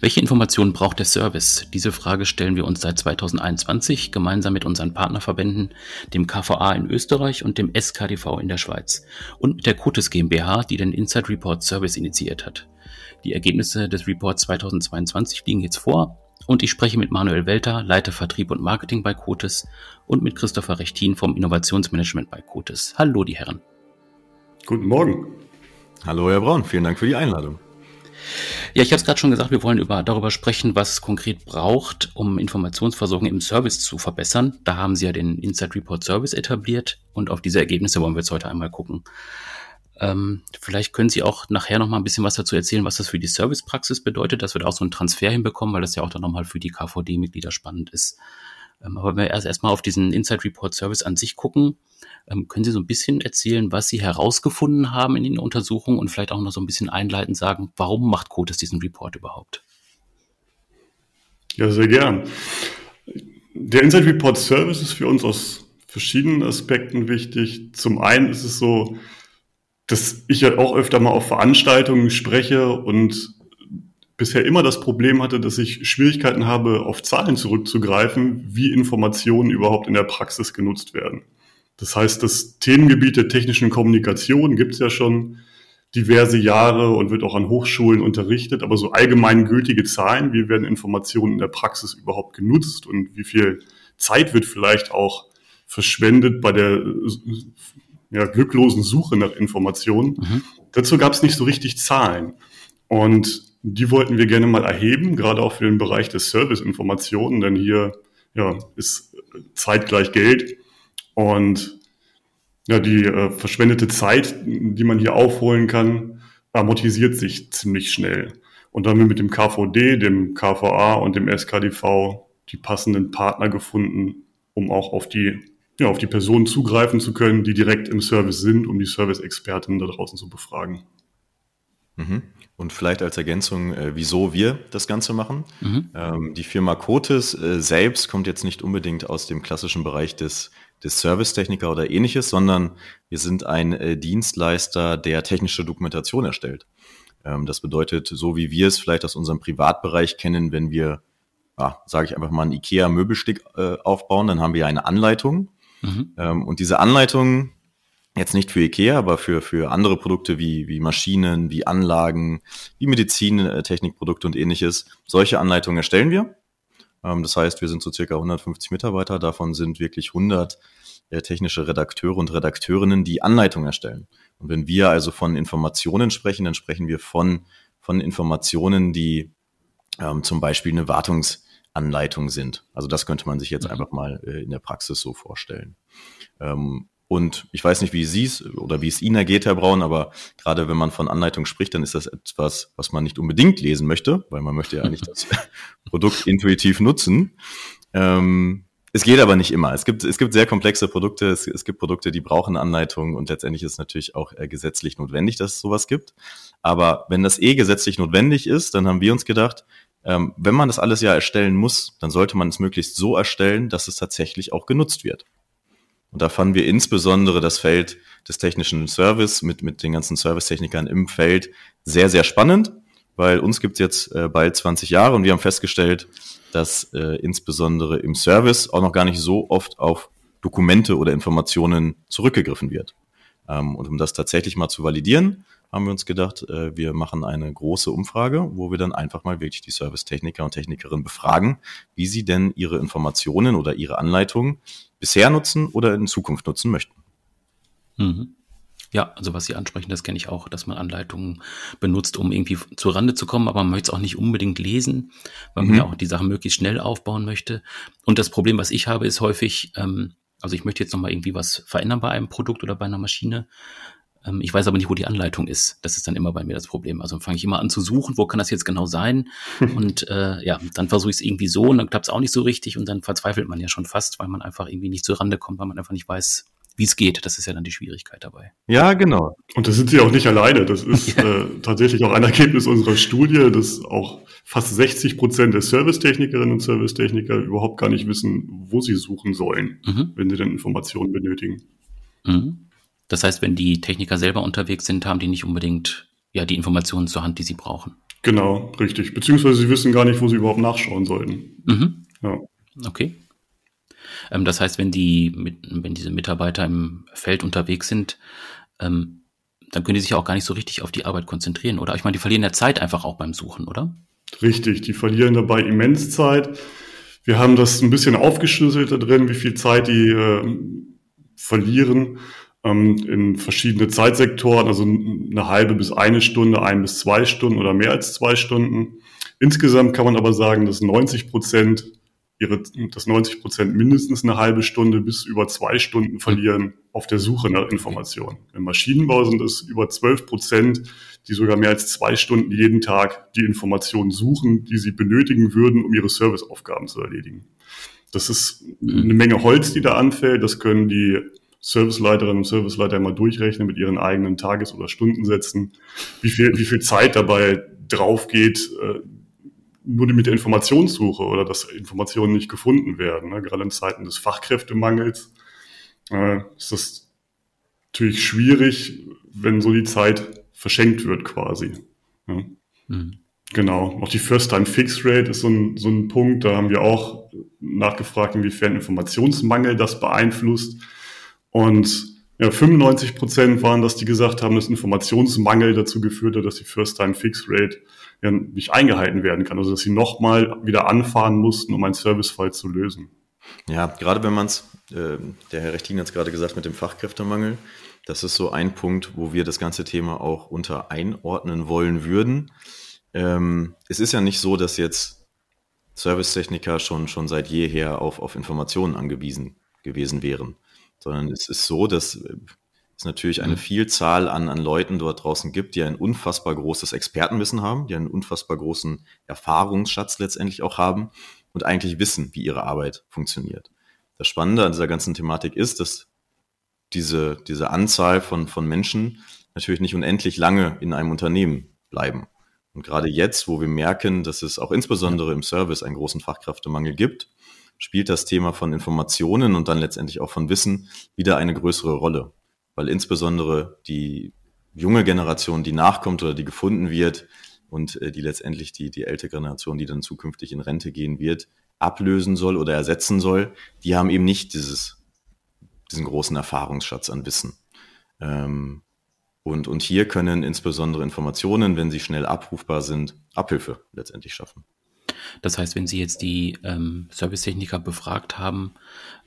Welche Informationen braucht der Service? Diese Frage stellen wir uns seit 2021 gemeinsam mit unseren Partnerverbänden, dem KVA in Österreich und dem SKDV in der Schweiz und mit der Cotis GmbH, die den Inside Report Service initiiert hat. Die Ergebnisse des Reports 2022 liegen jetzt vor und ich spreche mit Manuel Welter, Leiter Vertrieb und Marketing bei Cotis und mit Christopher Rechtin vom Innovationsmanagement bei Cotis. Hallo, die Herren. Guten Morgen. Hallo, Herr Braun. Vielen Dank für die Einladung. Ja, ich habe es gerade schon gesagt, wir wollen über, darüber sprechen, was es konkret braucht, um Informationsversorgung im Service zu verbessern. Da haben Sie ja den Inside Report Service etabliert und auf diese Ergebnisse wollen wir jetzt heute einmal gucken. Ähm, vielleicht können Sie auch nachher noch mal ein bisschen was dazu erzählen, was das für die Servicepraxis bedeutet, dass wir da auch so einen Transfer hinbekommen, weil das ja auch dann nochmal für die KVD-Mitglieder spannend ist. Ähm, aber wenn wir erst erstmal auf diesen Inside Report Service an sich gucken, ähm, können Sie so ein bisschen erzählen, was Sie herausgefunden haben in den Untersuchungen und vielleicht auch noch so ein bisschen einleitend sagen, warum macht CODES diesen Report überhaupt? Ja, sehr gern. Der Inside Report Service ist für uns aus verschiedenen Aspekten wichtig. Zum einen ist es so, dass ich ja auch öfter mal auf Veranstaltungen spreche und bisher immer das Problem hatte, dass ich Schwierigkeiten habe, auf Zahlen zurückzugreifen, wie Informationen überhaupt in der Praxis genutzt werden. Das heißt, das Themengebiet der technischen Kommunikation gibt es ja schon diverse Jahre und wird auch an Hochschulen unterrichtet, aber so allgemeingültige Zahlen, wie werden Informationen in der Praxis überhaupt genutzt und wie viel Zeit wird vielleicht auch verschwendet bei der ja, glücklosen Suche nach Informationen. Mhm. Dazu gab es nicht so richtig Zahlen. Und die wollten wir gerne mal erheben, gerade auch für den Bereich des Serviceinformationen, denn hier ja, ist zeitgleich Geld und ja, die äh, verschwendete Zeit, die man hier aufholen kann, amortisiert sich ziemlich schnell. Und da haben wir mit dem KVD, dem KVA und dem SKDV die passenden Partner gefunden, um auch auf die, ja, auf die Personen zugreifen zu können, die direkt im Service sind, um die Service-Experten da draußen zu befragen. Mhm. Und vielleicht als Ergänzung, äh, wieso wir das Ganze machen. Mhm. Ähm, die Firma Cotis äh, selbst kommt jetzt nicht unbedingt aus dem klassischen Bereich des, des Servicetechniker oder ähnliches, sondern wir sind ein äh, Dienstleister, der technische Dokumentation erstellt. Ähm, das bedeutet, so wie wir es vielleicht aus unserem Privatbereich kennen, wenn wir, ja, sage ich einfach mal, ein IKEA-Möbelstück äh, aufbauen, dann haben wir eine Anleitung. Mhm. Ähm, und diese Anleitung Jetzt nicht für IKEA, aber für, für andere Produkte wie, wie Maschinen, wie Anlagen, wie Medizintechnikprodukte und ähnliches. Solche Anleitungen erstellen wir. Ähm, das heißt, wir sind so circa 150 Mitarbeiter. Davon sind wirklich 100 äh, technische Redakteure und Redakteurinnen, die Anleitungen erstellen. Und wenn wir also von Informationen sprechen, dann sprechen wir von, von Informationen, die ähm, zum Beispiel eine Wartungsanleitung sind. Also das könnte man sich jetzt mhm. einfach mal äh, in der Praxis so vorstellen. Ähm, und ich weiß nicht, wie Sie es oder wie es Ihnen ergeht, Herr Braun, aber gerade wenn man von Anleitung spricht, dann ist das etwas, was man nicht unbedingt lesen möchte, weil man möchte ja eigentlich das Produkt intuitiv nutzen. Ähm, es geht aber nicht immer. Es gibt, es gibt sehr komplexe Produkte. Es, es gibt Produkte, die brauchen Anleitungen und letztendlich ist es natürlich auch äh, gesetzlich notwendig, dass es sowas gibt. Aber wenn das eh gesetzlich notwendig ist, dann haben wir uns gedacht, ähm, wenn man das alles ja erstellen muss, dann sollte man es möglichst so erstellen, dass es tatsächlich auch genutzt wird. Und da fanden wir insbesondere das Feld des technischen Service mit, mit den ganzen Servicetechnikern im Feld sehr, sehr spannend, weil uns gibt's jetzt äh, bald 20 Jahre und wir haben festgestellt, dass äh, insbesondere im Service auch noch gar nicht so oft auf Dokumente oder Informationen zurückgegriffen wird. Ähm, und um das tatsächlich mal zu validieren, haben wir uns gedacht, äh, wir machen eine große Umfrage, wo wir dann einfach mal wirklich die Servicetechniker und Technikerinnen befragen, wie sie denn ihre Informationen oder ihre Anleitungen bisher nutzen oder in Zukunft nutzen möchten. Mhm. Ja, also was Sie ansprechen, das kenne ich auch, dass man Anleitungen benutzt, um irgendwie zur Rande zu kommen, aber man möchte es auch nicht unbedingt lesen, weil man mhm. ja auch die Sachen möglichst schnell aufbauen möchte. Und das Problem, was ich habe, ist häufig, ähm, also ich möchte jetzt nochmal irgendwie was verändern bei einem Produkt oder bei einer Maschine ich weiß aber nicht, wo die Anleitung ist. Das ist dann immer bei mir das Problem. Also fange ich immer an zu suchen, wo kann das jetzt genau sein? und äh, ja, dann versuche ich es irgendwie so und dann klappt es auch nicht so richtig und dann verzweifelt man ja schon fast, weil man einfach irgendwie nicht zur Rande kommt, weil man einfach nicht weiß, wie es geht. Das ist ja dann die Schwierigkeit dabei. Ja, genau. Und da sind Sie auch nicht alleine. Das ist ja. äh, tatsächlich auch ein Ergebnis unserer Studie, dass auch fast 60 Prozent der Servicetechnikerinnen und Servicetechniker überhaupt gar nicht wissen, wo sie suchen sollen, mhm. wenn sie dann Informationen benötigen. Mhm. Das heißt, wenn die Techniker selber unterwegs sind, haben die nicht unbedingt ja, die Informationen zur Hand, die sie brauchen. Genau, richtig. Beziehungsweise sie wissen gar nicht, wo sie überhaupt nachschauen sollten. Mhm. Ja. Okay. Ähm, das heißt, wenn die, wenn diese Mitarbeiter im Feld unterwegs sind, ähm, dann können die sich auch gar nicht so richtig auf die Arbeit konzentrieren, oder? Ich meine, die verlieren ja Zeit einfach auch beim Suchen, oder? Richtig, die verlieren dabei immens Zeit. Wir haben das ein bisschen aufgeschlüsselt da drin, wie viel Zeit die äh, verlieren in verschiedene Zeitsektoren, also eine halbe bis eine Stunde, ein bis zwei Stunden oder mehr als zwei Stunden. Insgesamt kann man aber sagen, dass 90 Prozent ihre, dass 90 Prozent mindestens eine halbe Stunde bis über zwei Stunden verlieren auf der Suche nach Informationen. Im Maschinenbau sind es über 12 Prozent, die sogar mehr als zwei Stunden jeden Tag die Informationen suchen, die sie benötigen würden, um ihre Serviceaufgaben zu erledigen. Das ist eine Menge Holz, die da anfällt. Das können die Serviceleiterinnen und Serviceleiter immer durchrechnen mit ihren eigenen Tages- oder Stundensätzen, wie viel, wie viel Zeit dabei drauf geht, äh, nur mit der Informationssuche oder dass Informationen nicht gefunden werden. Ne? Gerade in Zeiten des Fachkräftemangels äh, ist das natürlich schwierig, wenn so die Zeit verschenkt wird quasi. Ja? Mhm. Genau. Auch die First-Time-Fix-Rate ist so ein, so ein Punkt. Da haben wir auch nachgefragt, inwiefern Informationsmangel das beeinflusst. Und ja, 95 Prozent waren das, die gesagt haben, dass Informationsmangel dazu geführt hat, dass die First-Time-Fix-Rate ja nicht eingehalten werden kann. Also dass sie nochmal wieder anfahren mussten, um einen Servicefall zu lösen. Ja, gerade wenn man es, äh, der Herr Rechtin hat es gerade gesagt, mit dem Fachkräftemangel, das ist so ein Punkt, wo wir das ganze Thema auch unter einordnen wollen würden. Ähm, es ist ja nicht so, dass jetzt Servicetechniker schon, schon seit jeher auf, auf Informationen angewiesen gewesen wären, sondern es ist so, dass äh, es natürlich eine mhm. Vielzahl an, an Leuten dort draußen gibt, die ein unfassbar großes Expertenwissen haben, die einen unfassbar großen Erfahrungsschatz letztendlich auch haben und eigentlich wissen, wie ihre Arbeit funktioniert. Das Spannende an dieser ganzen Thematik ist, dass diese, diese Anzahl von, von Menschen natürlich nicht unendlich lange in einem Unternehmen bleiben. Und gerade jetzt, wo wir merken, dass es auch insbesondere im Service einen großen Fachkräftemangel gibt, spielt das Thema von Informationen und dann letztendlich auch von Wissen wieder eine größere Rolle weil insbesondere die junge Generation, die nachkommt oder die gefunden wird und äh, die letztendlich die, die ältere Generation, die dann zukünftig in Rente gehen wird, ablösen soll oder ersetzen soll, die haben eben nicht dieses, diesen großen Erfahrungsschatz an Wissen. Ähm, und, und hier können insbesondere Informationen, wenn sie schnell abrufbar sind, Abhilfe letztendlich schaffen. Das heißt, wenn Sie jetzt die ähm, Servicetechniker befragt haben,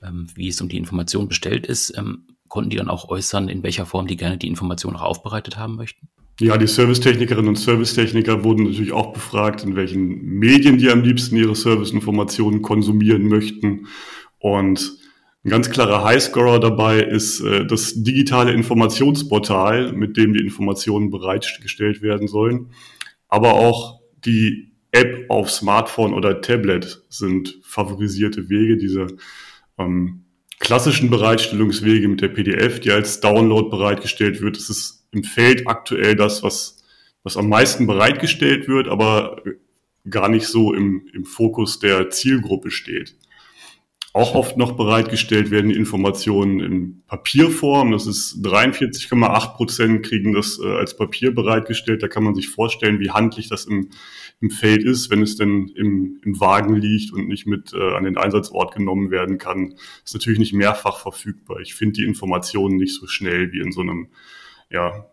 ähm, wie es um die Information bestellt ist, ähm, konnten die dann auch äußern, in welcher Form die gerne die Information auch aufbereitet haben möchten? Ja, die Servicetechnikerinnen und Servicetechniker wurden natürlich auch befragt, in welchen Medien die am liebsten ihre Serviceinformationen konsumieren möchten. Und ein ganz klarer Highscorer dabei ist äh, das digitale Informationsportal, mit dem die Informationen bereitgestellt werden sollen. Aber auch die App auf Smartphone oder Tablet sind favorisierte Wege, diese ähm, klassischen Bereitstellungswege mit der PDF, die als Download bereitgestellt wird. Das ist im Feld aktuell das, was, was am meisten bereitgestellt wird, aber gar nicht so im, im Fokus der Zielgruppe steht. Auch oft noch bereitgestellt werden die Informationen in Papierform. Das ist 43,8 Prozent kriegen das äh, als Papier bereitgestellt. Da kann man sich vorstellen, wie handlich das im, im Feld ist, wenn es denn im, im Wagen liegt und nicht mit äh, an den Einsatzort genommen werden kann. Ist natürlich nicht mehrfach verfügbar. Ich finde die Informationen nicht so schnell wie in so einem ja,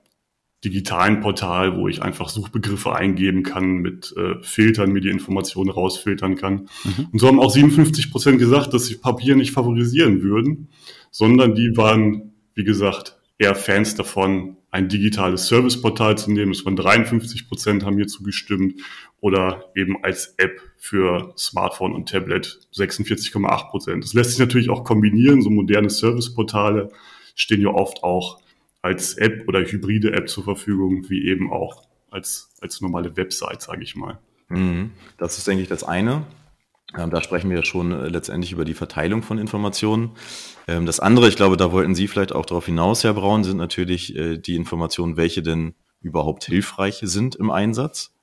digitalen Portal, wo ich einfach Suchbegriffe eingeben kann, mit äh, Filtern mir die Informationen rausfiltern kann. Mhm. Und so haben auch 57 Prozent gesagt, dass sie Papier nicht favorisieren würden, sondern die waren, wie gesagt, eher Fans davon, ein digitales Serviceportal zu nehmen. Es waren 53 Prozent haben hier zugestimmt oder eben als App für Smartphone und Tablet 46,8 Prozent. Das lässt sich natürlich auch kombinieren. So moderne Serviceportale stehen ja oft auch als App oder hybride App zur Verfügung, wie eben auch als, als normale Website, sage ich mal. Mhm. Das ist, denke ich, das eine. Ähm, da sprechen wir schon äh, letztendlich über die Verteilung von Informationen. Ähm, das andere, ich glaube, da wollten Sie vielleicht auch darauf hinaus, Herr Braun, sind natürlich äh, die Informationen, welche denn überhaupt hilfreich sind im Einsatz.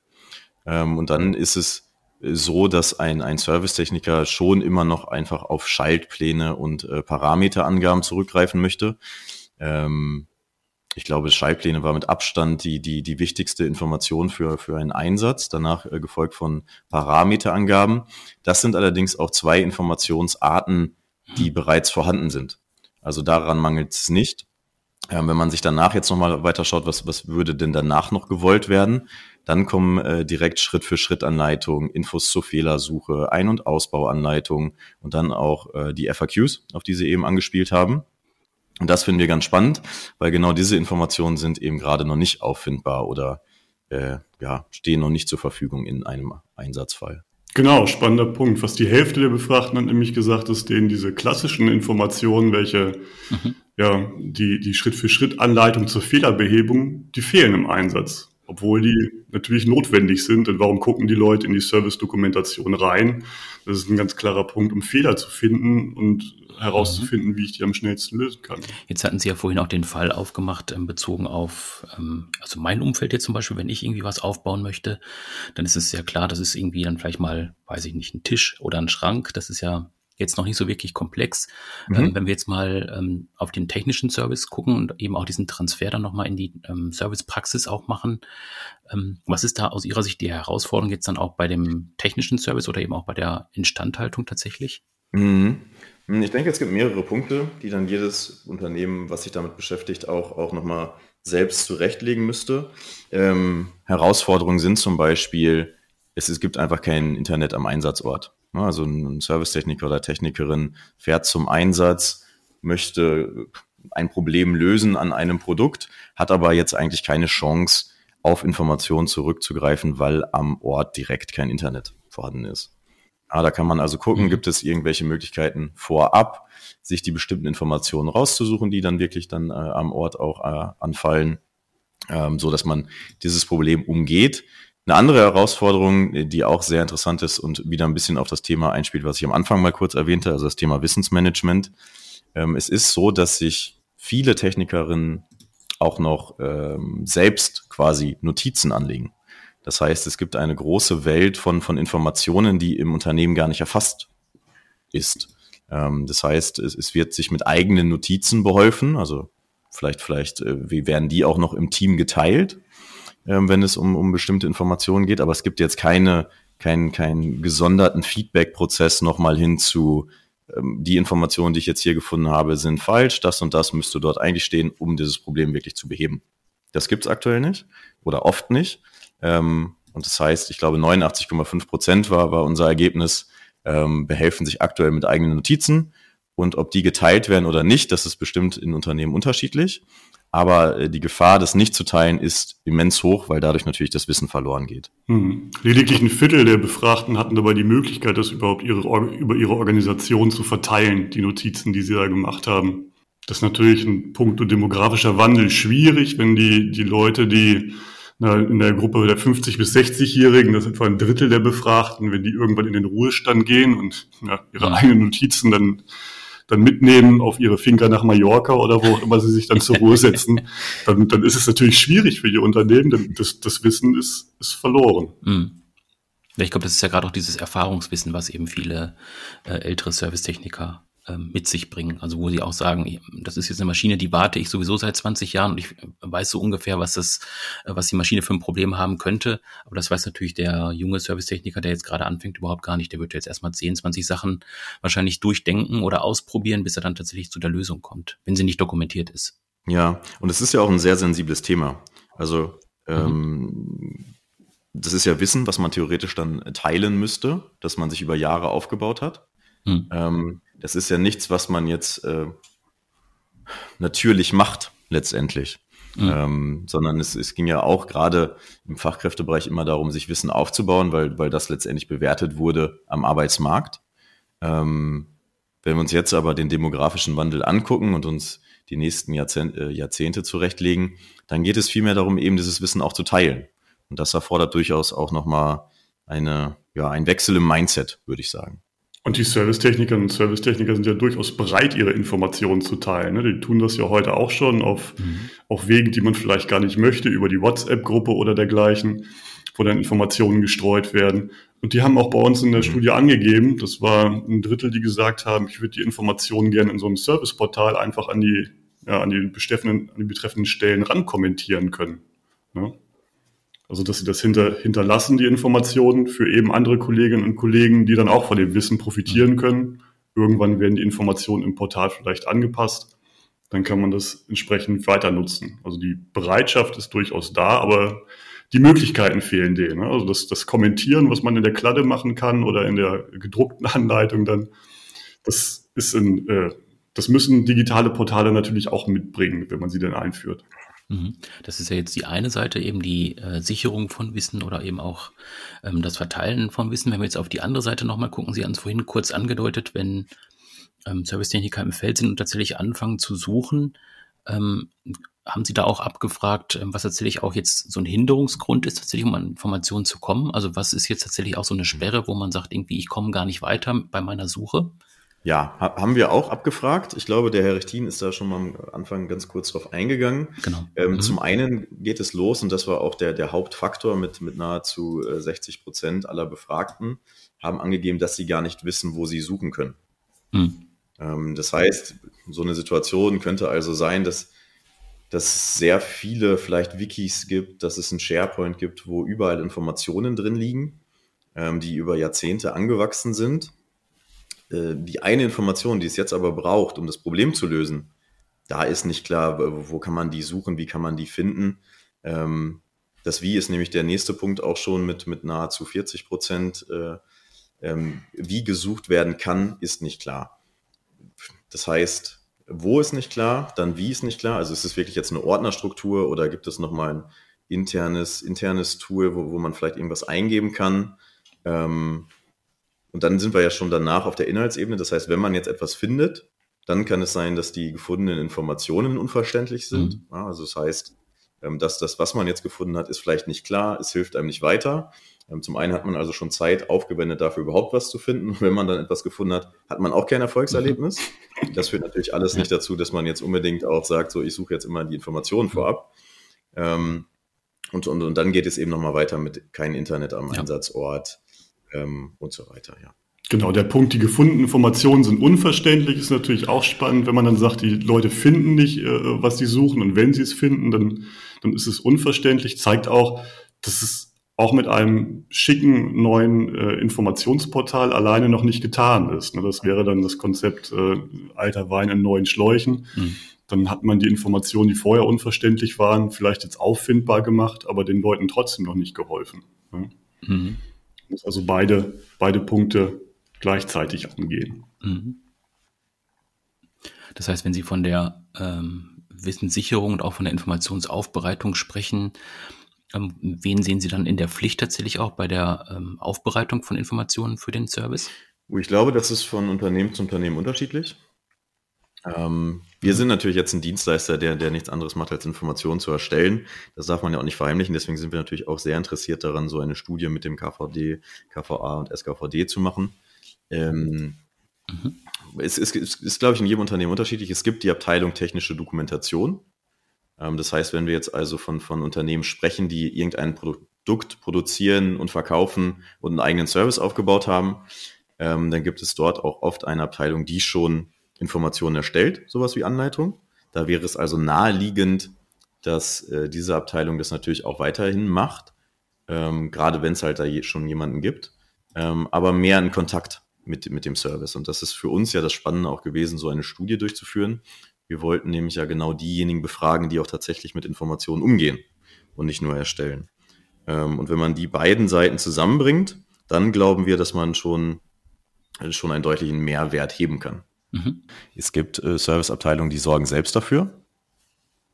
Ähm, und dann ist es so, dass ein, ein Servicetechniker schon immer noch einfach auf Schaltpläne und äh, Parameterangaben zurückgreifen möchte. Ähm, ich glaube, Schaltpläne war mit Abstand die, die, die wichtigste Information für, für einen Einsatz, danach äh, gefolgt von Parameterangaben. Das sind allerdings auch zwei Informationsarten, die bereits vorhanden sind. Also daran mangelt es nicht. Ähm, wenn man sich danach jetzt nochmal weiter schaut, was, was würde denn danach noch gewollt werden, dann kommen äh, direkt Schritt für Schritt Anleitungen, Infos zur Fehlersuche, Ein- und Ausbauanleitungen und dann auch äh, die FAQs, auf die Sie eben angespielt haben. Und das finden wir ganz spannend, weil genau diese Informationen sind eben gerade noch nicht auffindbar oder äh, ja, stehen noch nicht zur Verfügung in einem Einsatzfall. Genau, spannender Punkt. Fast die Hälfte der Befragten hat nämlich gesagt, dass denen diese klassischen Informationen, welche mhm. ja die, die Schritt-für-Schritt-Anleitung zur Fehlerbehebung, die fehlen im Einsatz obwohl die natürlich notwendig sind. Und warum gucken die Leute in die Service-Dokumentation rein? Das ist ein ganz klarer Punkt, um Fehler zu finden und herauszufinden, mhm. wie ich die am schnellsten lösen kann. Jetzt hatten Sie ja vorhin auch den Fall aufgemacht, ähm, bezogen auf, ähm, also mein Umfeld jetzt zum Beispiel, wenn ich irgendwie was aufbauen möchte, dann ist es ja klar, das ist irgendwie dann vielleicht mal, weiß ich nicht, ein Tisch oder ein Schrank. Das ist ja jetzt noch nicht so wirklich komplex. Mhm. Ähm, wenn wir jetzt mal ähm, auf den technischen Service gucken und eben auch diesen Transfer dann nochmal in die ähm, Servicepraxis auch machen, ähm, was ist da aus Ihrer Sicht die Herausforderung jetzt dann auch bei dem technischen Service oder eben auch bei der Instandhaltung tatsächlich? Mhm. Ich denke, es gibt mehrere Punkte, die dann jedes Unternehmen, was sich damit beschäftigt, auch, auch nochmal selbst zurechtlegen müsste. Ähm, Herausforderungen sind zum Beispiel, es, es gibt einfach kein Internet am Einsatzort. Ne, also ein Servicetechniker oder Technikerin fährt zum Einsatz, möchte ein Problem lösen an einem Produkt, hat aber jetzt eigentlich keine Chance, auf Informationen zurückzugreifen, weil am Ort direkt kein Internet vorhanden ist. Ja, da kann man also gucken, mhm. gibt es irgendwelche Möglichkeiten vorab, sich die bestimmten Informationen rauszusuchen, die dann wirklich dann äh, am Ort auch äh, anfallen, ähm, so dass man dieses Problem umgeht. Eine andere Herausforderung, die auch sehr interessant ist und wieder ein bisschen auf das Thema einspielt, was ich am Anfang mal kurz erwähnte, also das Thema Wissensmanagement. Ähm, es ist so, dass sich viele Technikerinnen auch noch ähm, selbst quasi Notizen anlegen. Das heißt, es gibt eine große Welt von, von Informationen, die im Unternehmen gar nicht erfasst ist. Ähm, das heißt, es, es wird sich mit eigenen Notizen beholfen, also vielleicht, vielleicht, äh, wie werden die auch noch im Team geteilt? Ähm, wenn es um, um bestimmte Informationen geht. Aber es gibt jetzt keine, keinen, keinen gesonderten Feedback-Prozess nochmal hin zu, ähm, die Informationen, die ich jetzt hier gefunden habe, sind falsch. Das und das müsste dort eigentlich stehen, um dieses Problem wirklich zu beheben. Das gibt's aktuell nicht oder oft nicht. Ähm, und das heißt, ich glaube, 89,5 Prozent war, war unser Ergebnis, ähm, behelfen sich aktuell mit eigenen Notizen. Und ob die geteilt werden oder nicht, das ist bestimmt in Unternehmen unterschiedlich. Aber äh, die Gefahr, das nicht zu teilen, ist immens hoch, weil dadurch natürlich das Wissen verloren geht. Hm. Lediglich ein Viertel der Befragten hatten dabei die Möglichkeit, das überhaupt ihre, über ihre Organisation zu verteilen, die Notizen, die sie da gemacht haben. Das ist natürlich ein Punkt demografischer Wandel schwierig, wenn die, die Leute, die in der Gruppe der 50- bis 60-Jährigen, das ist etwa ein Drittel der Befragten, wenn die irgendwann in den Ruhestand gehen und ja, ihre eigenen Notizen dann dann mitnehmen auf ihre Finker nach Mallorca oder wo auch immer sie sich dann zur Ruhe setzen, dann, dann ist es natürlich schwierig für ihr Unternehmen, denn das, das Wissen ist, ist verloren. Mhm. Ich glaube, das ist ja gerade auch dieses Erfahrungswissen, was eben viele äh, ältere Servicetechniker mit sich bringen. Also wo sie auch sagen, das ist jetzt eine Maschine, die warte ich sowieso seit 20 Jahren und ich weiß so ungefähr, was das, äh, was die Maschine für ein Problem haben könnte. Aber das weiß natürlich der junge Servicetechniker, der jetzt gerade anfängt, überhaupt gar nicht. Der wird jetzt erstmal 10, 20 Sachen wahrscheinlich durchdenken oder ausprobieren, bis er dann tatsächlich zu der Lösung kommt, wenn sie nicht dokumentiert ist. Ja, und es ist ja auch ein sehr sensibles Thema. Also ähm, mhm. das ist ja Wissen, was man theoretisch dann teilen müsste, dass man sich über Jahre aufgebaut hat. Mhm. Ähm, das ist ja nichts, was man jetzt äh, natürlich macht, letztendlich. Mhm. Ähm, sondern es, es ging ja auch gerade im Fachkräftebereich immer darum, sich Wissen aufzubauen, weil, weil das letztendlich bewertet wurde am Arbeitsmarkt. Ähm, wenn wir uns jetzt aber den demografischen Wandel angucken und uns die nächsten Jahrzehnt, äh, Jahrzehnte zurechtlegen, dann geht es vielmehr darum, eben dieses Wissen auch zu teilen. Und das erfordert durchaus auch nochmal eine ja, ein Wechsel im Mindset, würde ich sagen. Und die Servicetechnikerinnen und Servicetechniker sind ja durchaus bereit, ihre Informationen zu teilen. Ne? Die tun das ja heute auch schon auf, mhm. auf Wegen, die man vielleicht gar nicht möchte, über die WhatsApp-Gruppe oder dergleichen, wo dann Informationen gestreut werden. Und die haben auch bei uns in der mhm. Studie angegeben, das war ein Drittel, die gesagt haben, ich würde die Informationen gerne in so einem Serviceportal einfach an die, ja, an die, betreffenden, an die betreffenden Stellen rankommentieren können. Ne? Also, dass sie das hinter, hinterlassen, die Informationen für eben andere Kolleginnen und Kollegen, die dann auch von dem Wissen profitieren mhm. können. Irgendwann werden die Informationen im Portal vielleicht angepasst. Dann kann man das entsprechend weiter nutzen. Also die Bereitschaft ist durchaus da, aber die Möglichkeiten fehlen denen. Ne? Also das, das Kommentieren, was man in der Kladde machen kann oder in der gedruckten Anleitung, dann das ist in, äh, das müssen digitale Portale natürlich auch mitbringen, wenn man sie denn einführt. Mhm. Das ist ja jetzt die eine Seite, eben die äh, Sicherung von Wissen oder eben auch ähm, das Verteilen von Wissen. Wenn wir jetzt auf die andere Seite nochmal gucken, Sie haben es vorhin kurz angedeutet, wenn ähm, Servicetechniker im Feld sind und tatsächlich anfangen zu suchen, ähm, haben Sie da auch abgefragt, ähm, was tatsächlich auch jetzt so ein Hinderungsgrund ist, tatsächlich um an Informationen zu kommen? Also was ist jetzt tatsächlich auch so eine Sperre, wo man sagt, irgendwie, ich komme gar nicht weiter bei meiner Suche? Ja, haben wir auch abgefragt. Ich glaube, der Herr Rechtin ist da schon mal am Anfang ganz kurz drauf eingegangen. Genau. Ähm, mhm. Zum einen geht es los, und das war auch der, der Hauptfaktor mit, mit nahezu 60 äh, Prozent aller Befragten, haben angegeben, dass sie gar nicht wissen, wo sie suchen können. Mhm. Ähm, das heißt, so eine Situation könnte also sein, dass, dass es sehr viele vielleicht Wikis gibt, dass es ein SharePoint gibt, wo überall Informationen drin liegen, ähm, die über Jahrzehnte angewachsen sind äh, die eine Information, die es jetzt aber braucht, um das Problem zu lösen, da ist nicht klar, wo kann man die suchen, wie kann man die finden. Ähm, das Wie ist nämlich der nächste Punkt auch schon mit, mit nahezu 40 Prozent. Äh, ähm, wie gesucht werden kann, ist nicht klar. Das heißt, wo ist nicht klar, dann wie ist nicht klar. Also ist es wirklich jetzt eine Ordnerstruktur oder gibt es nochmal ein internes, internes Tool, wo, wo man vielleicht irgendwas eingeben kann. Ähm, und dann sind wir ja schon danach auf der Inhaltsebene. Das heißt, wenn man jetzt etwas findet, dann kann es sein, dass die gefundenen Informationen unverständlich sind. Mhm. Ja, also das heißt, ähm, dass das, was man jetzt gefunden hat, ist vielleicht nicht klar, es hilft einem nicht weiter. Ähm, zum einen hat man also schon Zeit aufgewendet, dafür überhaupt was zu finden. Und wenn man dann etwas gefunden hat, hat man auch kein Erfolgserlebnis. Mhm. Das führt natürlich alles nicht dazu, dass man jetzt unbedingt auch sagt, so ich suche jetzt immer die Informationen vorab. Ähm, und, und, und dann geht es eben nochmal weiter mit kein Internet am ja. Einsatzort, ähm, und so weiter, ja. Genau, der Punkt, die gefundenen Informationen sind unverständlich, ist natürlich auch spannend, wenn man dann sagt, die Leute finden nicht, äh, was sie suchen und wenn sie es finden, dann, dann ist es unverständlich, zeigt auch, dass es auch mit einem schicken neuen äh, Informationsportal alleine noch nicht getan ist. Ne? Das wäre dann das Konzept äh, alter Wein in neuen Schläuchen. Mhm. Dann hat man die Informationen, die vorher unverständlich waren, vielleicht jetzt auffindbar gemacht, aber den Leuten trotzdem noch nicht geholfen. Ne? Mhm muss also beide, beide Punkte gleichzeitig angehen. Mhm. Das heißt, wenn Sie von der ähm, Wissenssicherung und auch von der Informationsaufbereitung sprechen, ähm, wen sehen Sie dann in der Pflicht tatsächlich auch bei der ähm, Aufbereitung von Informationen für den Service? Ich glaube, das ist von Unternehmen zu Unternehmen unterschiedlich. Ähm, wir sind natürlich jetzt ein Dienstleister, der, der nichts anderes macht, als Informationen zu erstellen. Das darf man ja auch nicht verheimlichen. Deswegen sind wir natürlich auch sehr interessiert daran, so eine Studie mit dem KVD, KVA und SKVD zu machen. Ähm, mhm. Es, es, es ist, glaube ich, in jedem Unternehmen unterschiedlich. Es gibt die Abteilung technische Dokumentation. Ähm, das heißt, wenn wir jetzt also von, von Unternehmen sprechen, die irgendein Produkt produzieren und verkaufen und einen eigenen Service aufgebaut haben, ähm, dann gibt es dort auch oft eine Abteilung, die schon Informationen erstellt, sowas wie Anleitung. Da wäre es also naheliegend, dass äh, diese Abteilung das natürlich auch weiterhin macht, ähm, gerade wenn es halt da schon jemanden gibt, ähm, aber mehr in Kontakt mit, mit dem Service. Und das ist für uns ja das Spannende auch gewesen, so eine Studie durchzuführen. Wir wollten nämlich ja genau diejenigen befragen, die auch tatsächlich mit Informationen umgehen und nicht nur erstellen. Ähm, und wenn man die beiden Seiten zusammenbringt, dann glauben wir, dass man schon, schon einen deutlichen Mehrwert heben kann. Mhm. Es gibt äh, Serviceabteilungen, die sorgen selbst dafür,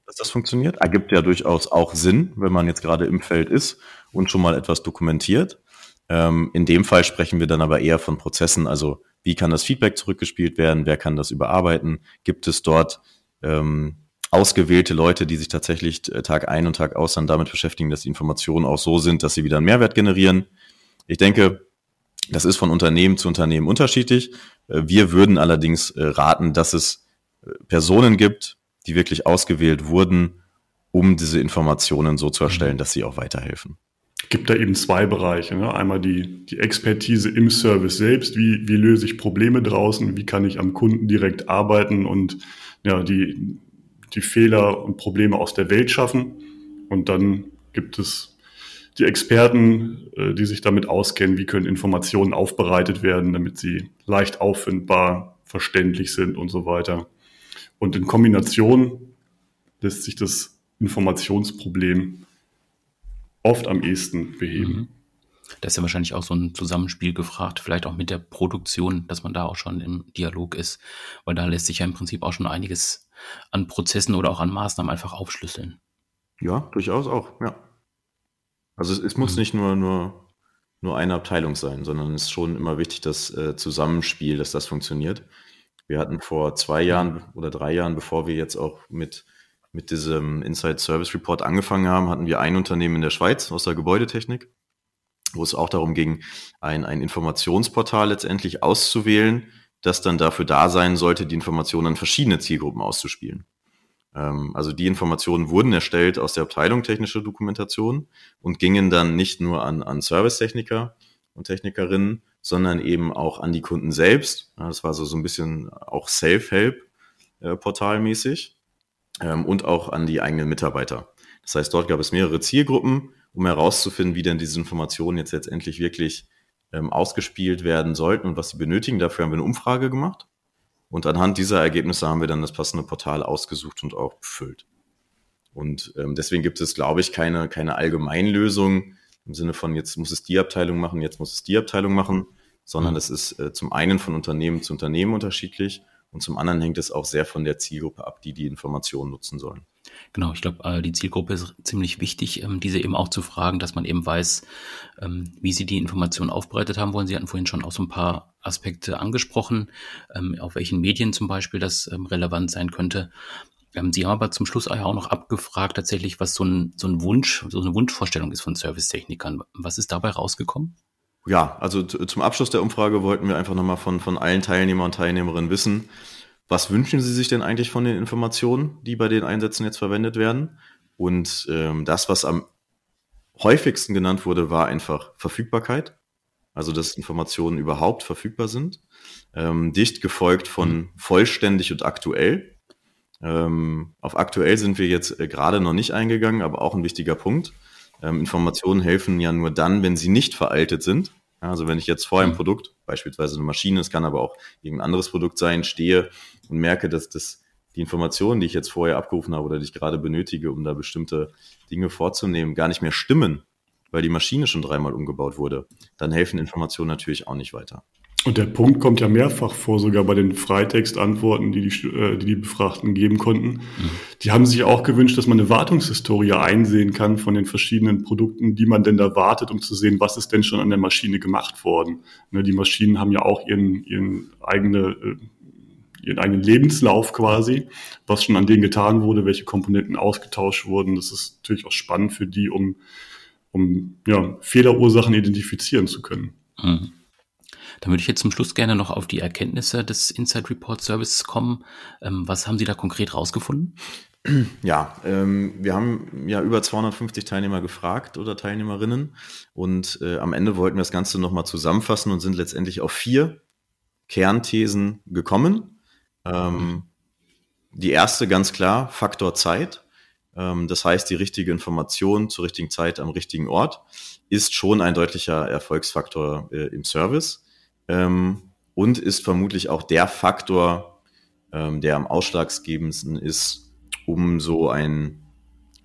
dass das funktioniert. Ergibt ja durchaus auch Sinn, wenn man jetzt gerade im Feld ist und schon mal etwas dokumentiert. Ähm, in dem Fall sprechen wir dann aber eher von Prozessen, also wie kann das Feedback zurückgespielt werden, wer kann das überarbeiten, gibt es dort ähm, ausgewählte Leute, die sich tatsächlich äh, Tag ein und Tag aus dann damit beschäftigen, dass die Informationen auch so sind, dass sie wieder einen Mehrwert generieren. Ich denke, Das ist von Unternehmen zu Unternehmen unterschiedlich. Äh, wir würden allerdings äh, raten, dass es äh, Personen gibt, die wirklich ausgewählt wurden, um diese Informationen so zu erstellen, mhm. dass sie auch weiterhelfen. Gibt da eben zwei Bereiche. Ne? Einmal die, die Expertise im Service selbst. Wie, wie löse ich Probleme draußen? Wie kann ich am Kunden direkt arbeiten und ja, die, die Fehler und Probleme aus der Welt schaffen? Und dann gibt es die Experten, äh, die sich damit auskennen, wie können Informationen aufbereitet werden, damit sie leicht auffindbar, verständlich sind und so weiter. Und in Kombination lässt sich das Informationsproblem oft am ehesten beheben. Mhm. Da ist ja wahrscheinlich auch so ein Zusammenspiel gefragt, vielleicht auch mit der Produktion, dass man da auch schon im Dialog ist, weil da lässt sich ja im Prinzip auch schon einiges an Prozessen oder auch an Maßnahmen einfach aufschlüsseln. Ja, durchaus auch, ja. Also es, es muss mhm. nicht nur, nur, nur eine Abteilung sein, sondern es ist schon immer wichtig, das äh, Zusammenspiel, dass das funktioniert. Wir hatten vor zwei Jahren oder drei Jahren, bevor wir jetzt auch mit, mit diesem Inside Service Report angefangen haben, hatten wir ein Unternehmen in der Schweiz aus der Gebäudetechnik, wo es auch darum ging, ein, ein Informationsportal letztendlich auszuwählen, das dann dafür da sein sollte, die Informationen an verschiedene Zielgruppen auszuspielen. Ähm, also die Informationen wurden erstellt aus der Abteilung technische Dokumentation und gingen dann nicht nur an, an Servicetechniker und Technikerinnen, sondern eben auch an die Kunden selbst. Das war so, so ein bisschen auch Self-Help-portalmäßig äh, ähm, und auch an die eigenen Mitarbeiter. Das heißt, dort gab es mehrere Zielgruppen, um herauszufinden, wie denn diese Informationen jetzt letztendlich wirklich ähm, ausgespielt werden sollten und was sie benötigen. Dafür haben wir eine Umfrage gemacht und anhand dieser Ergebnisse haben wir dann das passende Portal ausgesucht und auch befüllt. Und ähm, deswegen gibt es, glaube ich, keine, keine Allgemeinlösung im Sinne von, jetzt muss es die Abteilung machen, jetzt muss es die Abteilung machen, sondern es ist äh, zum einen von Unternehmen zu Unternehmen unterschiedlich und zum anderen hängt es auch sehr von der Zielgruppe ab, die die Informationen nutzen sollen. Genau, ich glaube, äh, die Zielgruppe ist ziemlich wichtig, ähm, diese eben auch zu fragen, dass man eben weiß, ähm, wie sie die Informationen aufbereitet haben wollen. Sie hatten vorhin schon auch so ein paar Aspekte angesprochen, ähm, auf welchen Medien zum Beispiel das relevant sein könnte. Sie haben aber zum Schluss auch noch abgefragt, tatsächlich, was so ein, so ein Wunsch, so eine Wunschvorstellung ist von Servicetechnikern. Was ist dabei rausgekommen? Ja, also zum Abschluss der Umfrage wollten wir einfach nochmal von, von allen Teilnehmern und Teilnehmerinnen wissen, was wünschen Sie sich denn eigentlich von den Informationen, die bei den Einsätzen jetzt verwendet werden? Und ähm, das, was am häufigsten genannt wurde, war einfach Verfügbarkeit. Also, dass Informationen überhaupt verfügbar sind. Ähm, dicht gefolgt von vollständig und aktuell. Ähm, auf aktuell sind wir jetzt äh, gerade noch nicht eingegangen, aber auch ein wichtiger Punkt. Ähm, Informationen helfen ja nur dann, wenn sie nicht veraltet sind. Also wenn ich jetzt vor einem. Produkt, beispielsweise eine Maschine, es kann aber auch irgendein anderes Produkt sein, stehe und merke, dass das die Informationen, die ich jetzt vorher abgerufen habe oder die ich gerade benötige, um da bestimmte Dinge vorzunehmen, gar nicht mehr stimmen, weil die Maschine schon dreimal umgebaut wurde, dann helfen Informationen natürlich auch nicht weiter. Und der Punkt kommt ja mehrfach vor, sogar bei den Freitextantworten, die die, äh, die, die Befragten geben konnten. Mhm. Die haben sich auch gewünscht, dass man eine Wartungshistorie einsehen kann von den verschiedenen Produkten, die man denn da wartet, um zu sehen, was ist denn schon an der Maschine gemacht worden. Ne, die Maschinen haben ja auch ihren, ihren, eigene, äh, ihren eigenen Lebenslauf quasi, was schon an denen getan wurde, welche Komponenten ausgetauscht wurden. Das ist natürlich auch spannend für die, um, um ja, Fehlerursachen identifizieren zu können. Mhm. Dann würde ich jetzt zum Schluss gerne noch auf die Erkenntnisse des Inside Report Services kommen. Ähm, was haben Sie da konkret rausgefunden? Ja, ähm, wir haben ja über 250 Teilnehmer gefragt oder Teilnehmerinnen und äh, am Ende wollten wir das Ganze nochmal zusammenfassen und sind letztendlich auf vier Kernthesen gekommen. Ähm, die erste ganz klar, Faktor Zeit. Ähm, das heißt, die richtige Information zur richtigen Zeit am richtigen Ort ist schon ein deutlicher Erfolgsfaktor äh, im Service ähm, und ist vermutlich auch der Faktor, ähm, der am ausschlaggebendsten ist, um so ein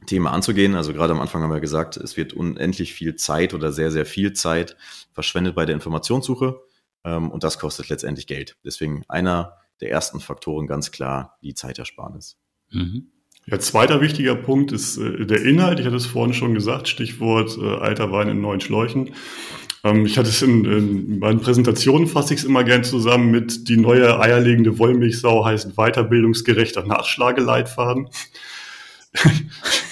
Thema anzugehen. Also gerade am Anfang haben wir gesagt, es wird unendlich viel Zeit oder sehr, sehr viel Zeit verschwendet bei der Informationssuche ähm, und das kostet letztendlich Geld. Deswegen einer der ersten Faktoren ganz klar die Zeitersparnis. Mhm. Ja, zweiter wichtiger Punkt ist äh, der Inhalt. Ich hatte es vorhin schon gesagt, Stichwort äh, alter Wein in neuen Schläuchen. Ähm, ich hatte es in, in meinen Präsentationen fasse ich es immer gern zusammen mit die neue eierlegende Wollmilchsau heißt weiterbildungsgerechter Nachschlageleitfaden.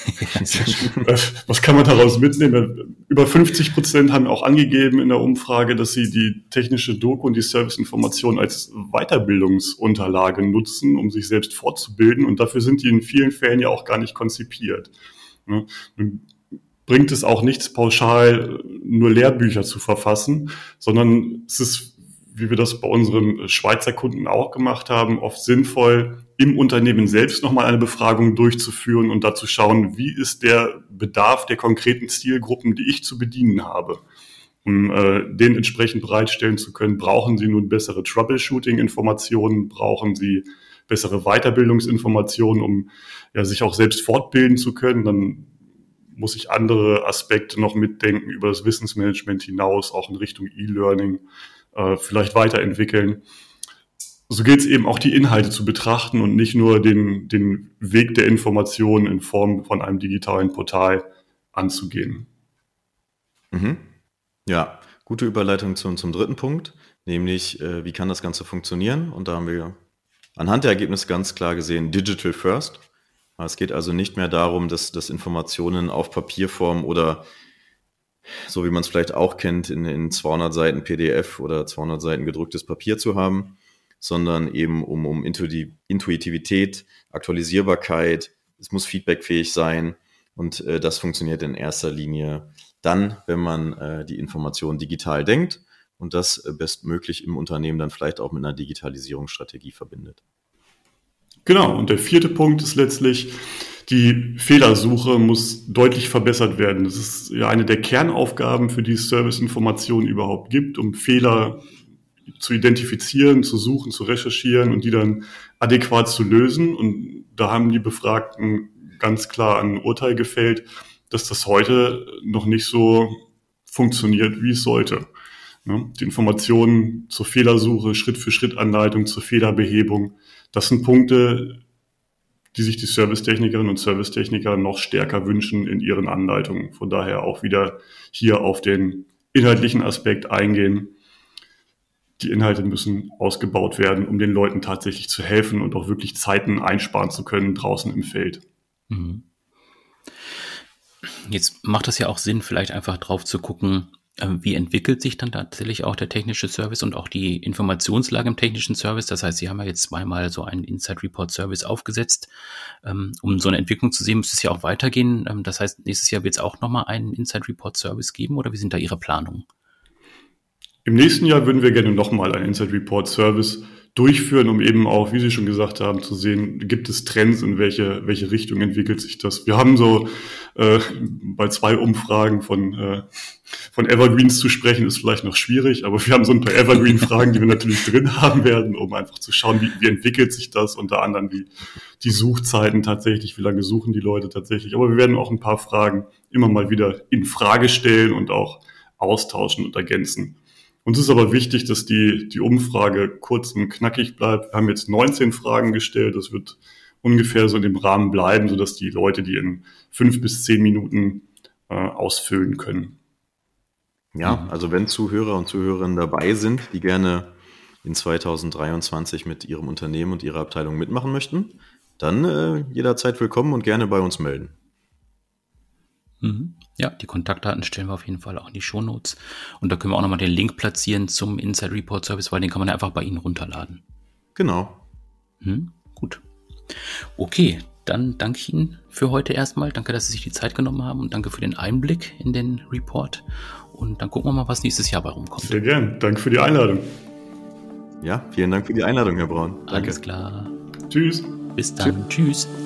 Was kann man daraus mitnehmen? Über 50 Prozent haben auch angegeben in der Umfrage, dass sie die technische Doku und die Serviceinformation als Weiterbildungsunterlage nutzen, um sich selbst fortzubilden. Und dafür sind die in vielen Fällen ja auch gar nicht konzipiert. Nun bringt es auch nichts, pauschal nur Lehrbücher zu verfassen, sondern es ist wie wir das bei unseren Schweizer Kunden auch gemacht haben, oft sinnvoll, im Unternehmen selbst nochmal eine Befragung durchzuführen und dazu schauen, wie ist der Bedarf der konkreten Zielgruppen, die ich zu bedienen habe. Um äh, den entsprechend bereitstellen zu können, brauchen Sie nun bessere Troubleshooting-Informationen, brauchen Sie bessere Weiterbildungsinformationen, um ja, sich auch selbst fortbilden zu können. Dann muss ich andere Aspekte noch mitdenken über das Wissensmanagement hinaus, auch in Richtung E-Learning äh, vielleicht weiterentwickeln. So gilt es eben auch die Inhalte zu betrachten und nicht nur den, den Weg der Information in Form von einem digitalen Portal anzugehen. Mhm. Ja, gute Überleitung zum, zum dritten Punkt, nämlich äh, wie kann das Ganze funktionieren? Und da haben wir anhand der Ergebnisse ganz klar gesehen, Digital First. Es geht also nicht mehr darum, dass, dass Informationen auf Papierform oder so wie man es vielleicht auch kennt, in, in 200 Seiten PDF oder 200 Seiten gedrucktes Papier zu haben, sondern eben um, um Intuitivität, Aktualisierbarkeit, es muss feedbackfähig sein und äh, das funktioniert in erster Linie dann, wenn man äh, die Information digital denkt und das äh, bestmöglich im Unternehmen dann vielleicht auch mit einer Digitalisierungsstrategie verbindet. Genau, und der vierte Punkt ist letztlich, die Fehlersuche muss deutlich verbessert werden. Das ist ja eine der Kernaufgaben, für die es Serviceinformationen überhaupt gibt, um Fehler zu identifizieren, zu suchen, zu recherchieren und die dann adäquat zu lösen. Und da haben die Befragten ganz klar ein Urteil gefällt, dass das heute noch nicht so funktioniert, wie es sollte. Die Informationen zur Fehlersuche, Schritt-für-Schritt-Anleitung zur Fehlerbehebung, das sind Punkte, die sich die Servicetechnikerinnen und Servicetechniker noch stärker wünschen in ihren Anleitungen. Von daher auch wieder hier auf den inhaltlichen Aspekt eingehen. Die Inhalte müssen ausgebaut werden, um den Leuten tatsächlich zu helfen und auch wirklich Zeiten einsparen zu können draußen im Feld. Mhm. Jetzt macht es ja auch Sinn, vielleicht einfach drauf zu gucken, ähm, wie entwickelt sich dann tatsächlich auch der technische Service und auch die Informationslage im technischen Service? Das heißt, Sie haben ja jetzt zweimal so einen Inside Report Service aufgesetzt. Ähm, um so eine Entwicklung zu sehen, müsste es ja auch weitergehen. Ähm, das heißt, nächstes Jahr wird es auch nochmal einen Inside Report Service geben oder wie sind da Ihre Planungen? Im nächsten Jahr würden wir gerne nochmal einen Inside Report Service durchführen, um eben auch, wie Sie schon gesagt haben, zu sehen, gibt es Trends, in welche, welche Richtung entwickelt sich das. Wir haben so äh, bei zwei Umfragen von, äh, von Evergreens zu sprechen, ist vielleicht noch schwierig, aber wir haben so ein paar Evergreen-Fragen, die wir natürlich drin haben werden, um einfach zu schauen, wie, wie entwickelt sich das, unter anderem wie die Suchzeiten tatsächlich, wie lange suchen die Leute tatsächlich. Aber wir werden auch ein paar Fragen immer mal wieder in Frage stellen und auch austauschen und ergänzen. Uns ist aber wichtig, dass die, die Umfrage kurz und knackig bleibt. Wir haben jetzt 19 Fragen gestellt. Das wird ungefähr so in dem Rahmen bleiben, sodass die Leute die in fünf bis zehn Minuten äh, ausfüllen können. Ja, also wenn Zuhörer und Zuhörerinnen dabei sind, die gerne in 2023 mit ihrem Unternehmen und ihrer Abteilung mitmachen möchten, dann äh, jederzeit willkommen und gerne bei uns melden. Mhm. Ja, die Kontaktdaten stellen wir auf jeden Fall auch in die Shownotes. Und da können wir auch nochmal den Link platzieren zum Inside Report Service, weil den kann man einfach bei Ihnen runterladen. Genau. Hm, gut. Okay, dann danke ich Ihnen für heute erstmal. Danke, dass Sie sich die Zeit genommen haben und danke für den Einblick in den Report. Und dann gucken wir mal, was nächstes Jahr bei rumkommt. Sehr gern. Danke für die Einladung. Ja, vielen Dank für die Einladung, Herr Braun. Danke. Alles klar. Tschüss. Bis dann. Tschüss. Tschüss.